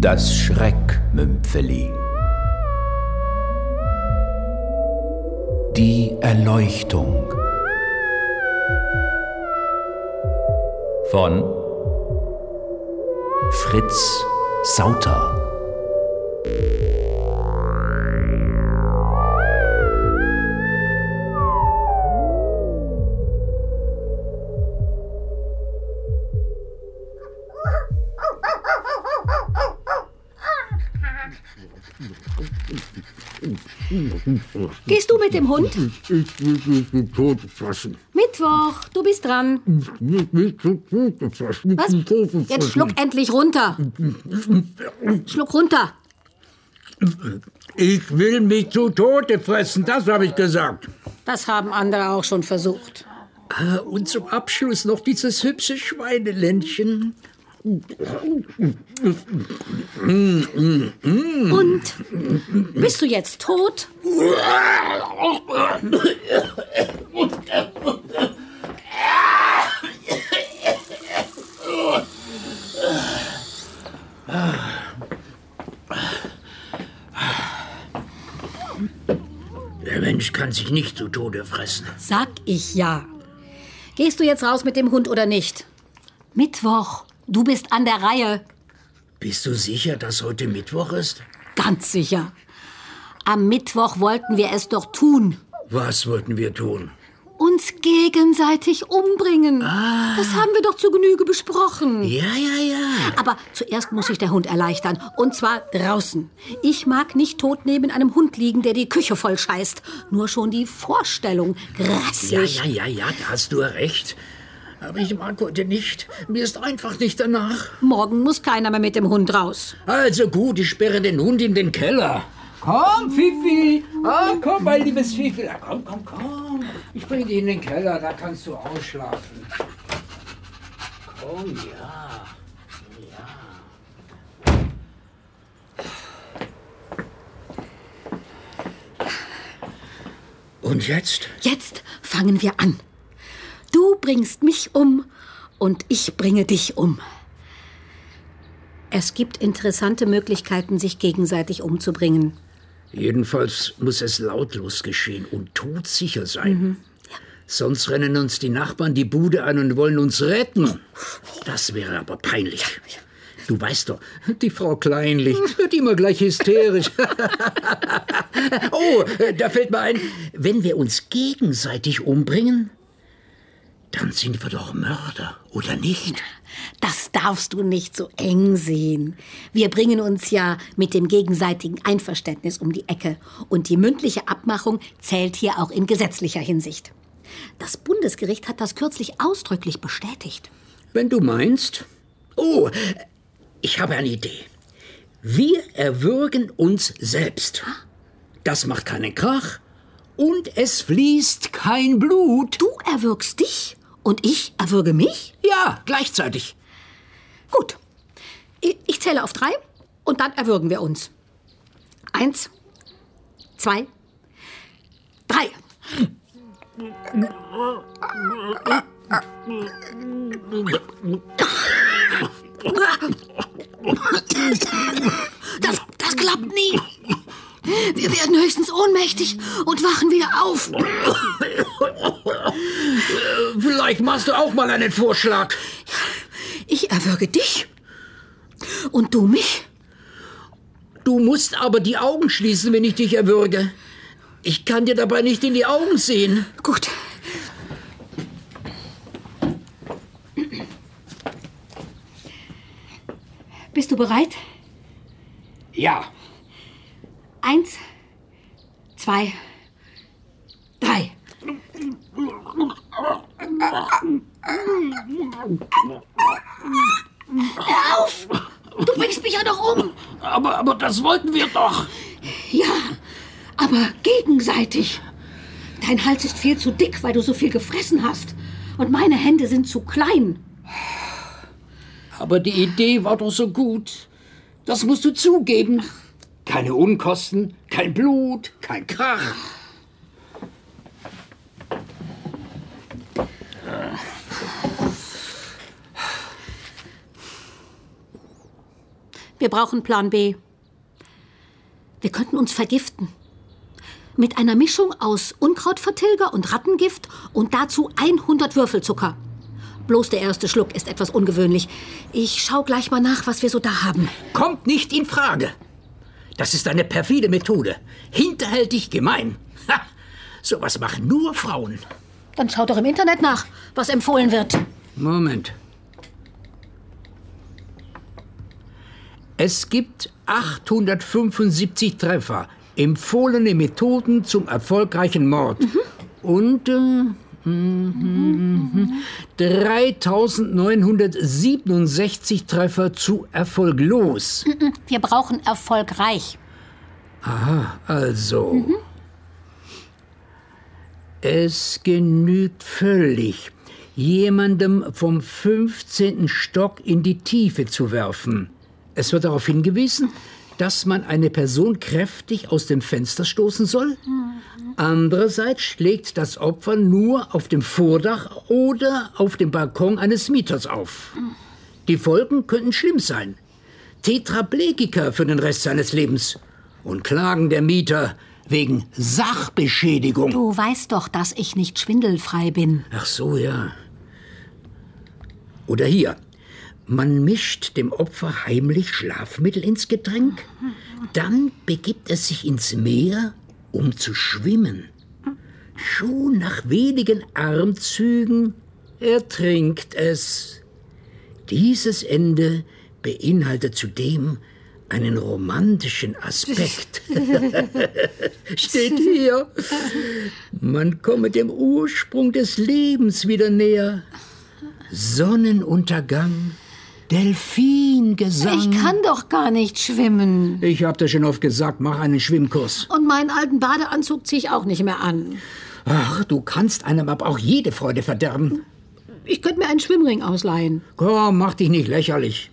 Das Schreckmümpfeli. Die Erleuchtung. Von Fritz Sauter. Gehst du mit dem Hund? Ich will mich mit Tod fassen. Mittwoch, du bist dran. Mit mich zu Tode fassen. Was? Mit fassen. Jetzt schluck endlich runter. Schluck runter. Ich will mich zu Tode fressen, das habe ich gesagt. Das haben andere auch schon versucht. Ah, Und zum Abschluss noch dieses hübsche Schweineländchen. Und? Bist du jetzt tot? Der Mensch kann sich nicht zu Tode fressen. Sag ich ja. Gehst du jetzt raus mit dem Hund oder nicht? Mittwoch, du bist an der Reihe. Bist du sicher, dass heute Mittwoch ist? Ganz sicher. Am Mittwoch wollten wir es doch tun. Was wollten wir tun? Uns gegenseitig umbringen. Das haben wir doch zu Genüge besprochen. Ja, ja, ja. Aber zuerst muss sich der Hund erleichtern. Und zwar draußen. Ich mag nicht tot neben einem Hund liegen, der die Küche voll scheißt. Nur schon die Vorstellung. Ja, Grässlich. ja, ja, ja, da hast du recht. Aber ich mag heute nicht. Mir ist einfach nicht danach. Morgen muss keiner mehr mit dem Hund raus. Also gut, ich sperre den Hund in den Keller. Komm, Fifi. Ah, komm, mein liebes Fifi. Ah, komm, komm, komm. Ich bringe dich in den Keller, da kannst du ausschlafen. Komm, ja. Und jetzt? Jetzt fangen wir an. Du bringst mich um und ich bringe dich um. Es gibt interessante Möglichkeiten, sich gegenseitig umzubringen. Jedenfalls muss es lautlos geschehen und todsicher sein. Sonst rennen uns die Nachbarn die Bude ein und wollen uns retten. Das wäre aber peinlich. Du weißt doch, die Frau Kleinlich wird immer gleich hysterisch. oh, da fällt mir ein, wenn wir uns gegenseitig umbringen, dann sind wir doch Mörder, oder nicht? Das darfst du nicht so eng sehen. Wir bringen uns ja mit dem gegenseitigen Einverständnis um die Ecke. Und die mündliche Abmachung zählt hier auch in gesetzlicher Hinsicht. Das Bundesgericht hat das kürzlich ausdrücklich bestätigt. Wenn du meinst. Oh, ich habe eine Idee. Wir erwürgen uns selbst. Das macht keinen Krach und es fließt kein Blut. Du erwürgst dich und ich erwürge mich? Ja, gleichzeitig. Gut. Ich zähle auf drei und dann erwürgen wir uns. Eins, zwei, drei. Das, das klappt nie. Wir werden höchstens ohnmächtig und wachen wieder auf. Vielleicht machst du auch mal einen Vorschlag. Ich erwürge dich und du mich. Du musst aber die Augen schließen, wenn ich dich erwürge. Ich kann dir dabei nicht in die Augen sehen. Gut. Bist du bereit? Ja. Eins, zwei, drei. Hör auf! Du bringst mich ja doch um! Aber, aber das wollten wir doch. Ja, aber gegenseitig. Dein Hals ist viel zu dick, weil du so viel gefressen hast. Und meine Hände sind zu klein. Aber die Idee war doch so gut. Das musst du zugeben. Keine Unkosten, kein Blut, kein Krach. Wir brauchen Plan B. Wir könnten uns vergiften. Mit einer Mischung aus Unkrautvertilger und Rattengift und dazu 100 Würfelzucker. Bloß der erste Schluck ist etwas ungewöhnlich. Ich schau gleich mal nach, was wir so da haben. Kommt nicht in Frage. Das ist eine perfide Methode. Hinterhältig gemein. Ha! Sowas machen nur Frauen. Dann schau doch im Internet nach, was empfohlen wird. Moment. Es gibt 875 Treffer. Empfohlene Methoden zum erfolgreichen Mord. Und äh, 3967 Treffer zu erfolglos. Wir brauchen erfolgreich. Aha, also. Es genügt völlig, jemandem vom 15. Stock in die Tiefe zu werfen. Es wird darauf hingewiesen, dass man eine Person kräftig aus dem Fenster stoßen soll. Andererseits schlägt das Opfer nur auf dem Vordach oder auf dem Balkon eines Mieters auf. Die Folgen könnten schlimm sein. Tetraplegiker für den Rest seines Lebens. Und Klagen der Mieter wegen Sachbeschädigung. Du weißt doch, dass ich nicht schwindelfrei bin. Ach so, ja. Oder hier. Man mischt dem Opfer heimlich Schlafmittel ins Getränk, dann begibt es sich ins Meer, um zu schwimmen. Schon nach wenigen Armzügen ertrinkt es. Dieses Ende beinhaltet zudem einen romantischen Aspekt. Steht hier. Man komme dem Ursprung des Lebens wieder näher. Sonnenuntergang, Delfingesang. Ich kann doch gar nicht schwimmen. Ich hab dir schon oft gesagt, mach einen Schwimmkurs. Und meinen alten Badeanzug ziehe ich auch nicht mehr an. Ach, du kannst einem aber auch jede Freude verderben. Ich könnte mir einen Schwimmring ausleihen. Komm, mach dich nicht lächerlich.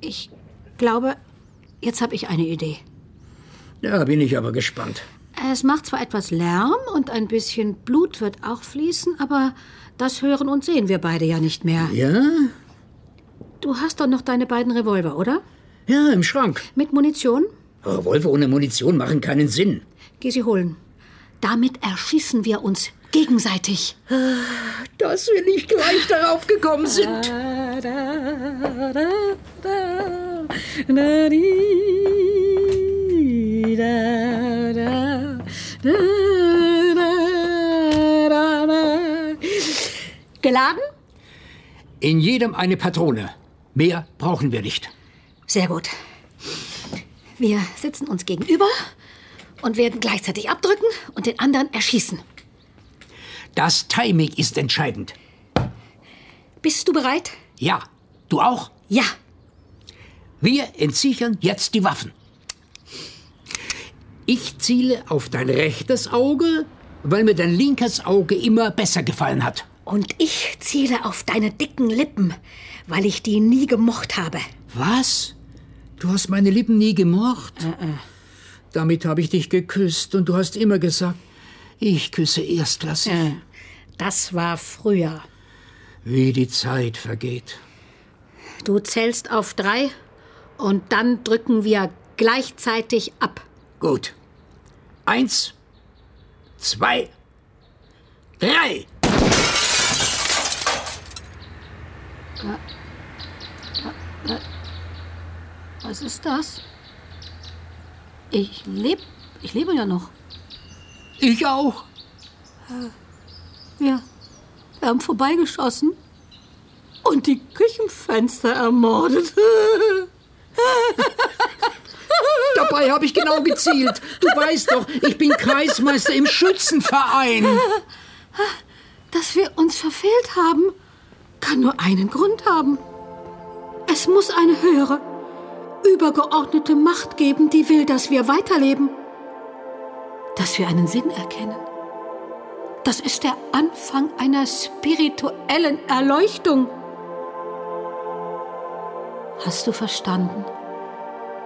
Ich glaube, jetzt habe ich eine Idee. Da bin ich aber gespannt. Es macht zwar etwas Lärm und ein bisschen Blut wird auch fließen, aber das hören und sehen wir beide ja nicht mehr. Ja? Du hast doch noch deine beiden Revolver, oder? Ja, im Schrank. Mit Munition? Revolver ohne Munition machen keinen Sinn. Geh sie holen. Damit erschießen wir uns gegenseitig. Dass wir nicht gleich darauf gekommen sind. Geladen? In jedem eine Patrone. Mehr brauchen wir nicht. Sehr gut. Wir sitzen uns gegenüber und werden gleichzeitig abdrücken und den anderen erschießen. Das Timing ist entscheidend. Bist du bereit? Ja, du auch? Ja. Wir entsichern jetzt die Waffen. Ich ziele auf dein rechtes Auge, weil mir dein linkes Auge immer besser gefallen hat. Und ich ziele auf deine dicken Lippen, weil ich die nie gemocht habe. Was? Du hast meine Lippen nie gemocht? Damit habe ich dich geküsst und du hast immer gesagt, ich küsse erstklassig. Das war früher. Wie die Zeit vergeht. Du zählst auf drei und dann drücken wir gleichzeitig ab. Gut. Eins, zwei, drei. Was ist das? Ich lebe. Ich lebe ja noch. Ich auch. Wir, wir haben vorbeigeschossen und die Küchenfenster ermordet. Dabei habe ich genau gezielt. Du weißt doch, ich bin Kreismeister im Schützenverein. Dass wir uns verfehlt haben, kann nur einen Grund haben. Es muss eine höhere, übergeordnete Macht geben, die will, dass wir weiterleben. Dass wir einen Sinn erkennen. Das ist der Anfang einer spirituellen Erleuchtung. Hast du verstanden?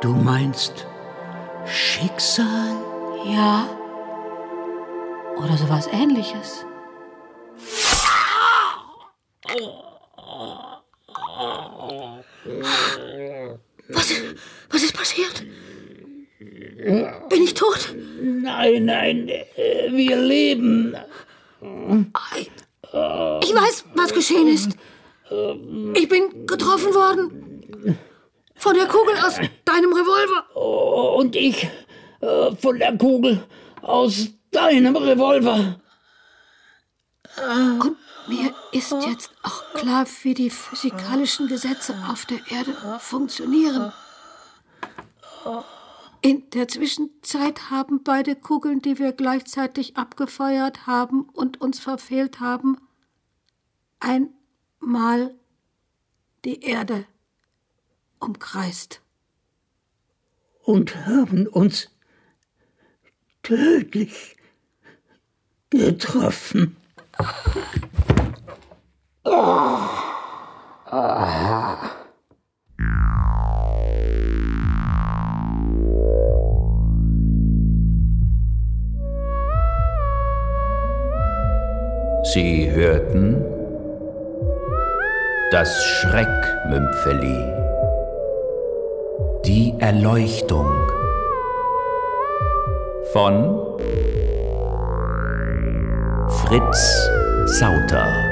Du meinst Schicksal? Ja. Oder sowas ähnliches. Was, was ist passiert? Bin ich tot? Nein, nein, wir leben. Ich weiß, was geschehen ist. Ich bin getroffen worden. Von der Kugel aus deinem Revolver. Und ich äh, von der Kugel aus deinem Revolver. Und mir ist jetzt auch klar, wie die physikalischen Gesetze auf der Erde funktionieren. In der Zwischenzeit haben beide Kugeln, die wir gleichzeitig abgefeuert haben und uns verfehlt haben, einmal die Erde umkreist. Und haben uns tödlich getroffen. Sie hörten das Schreckmümpfeli, die Erleuchtung von Fritz Sauter.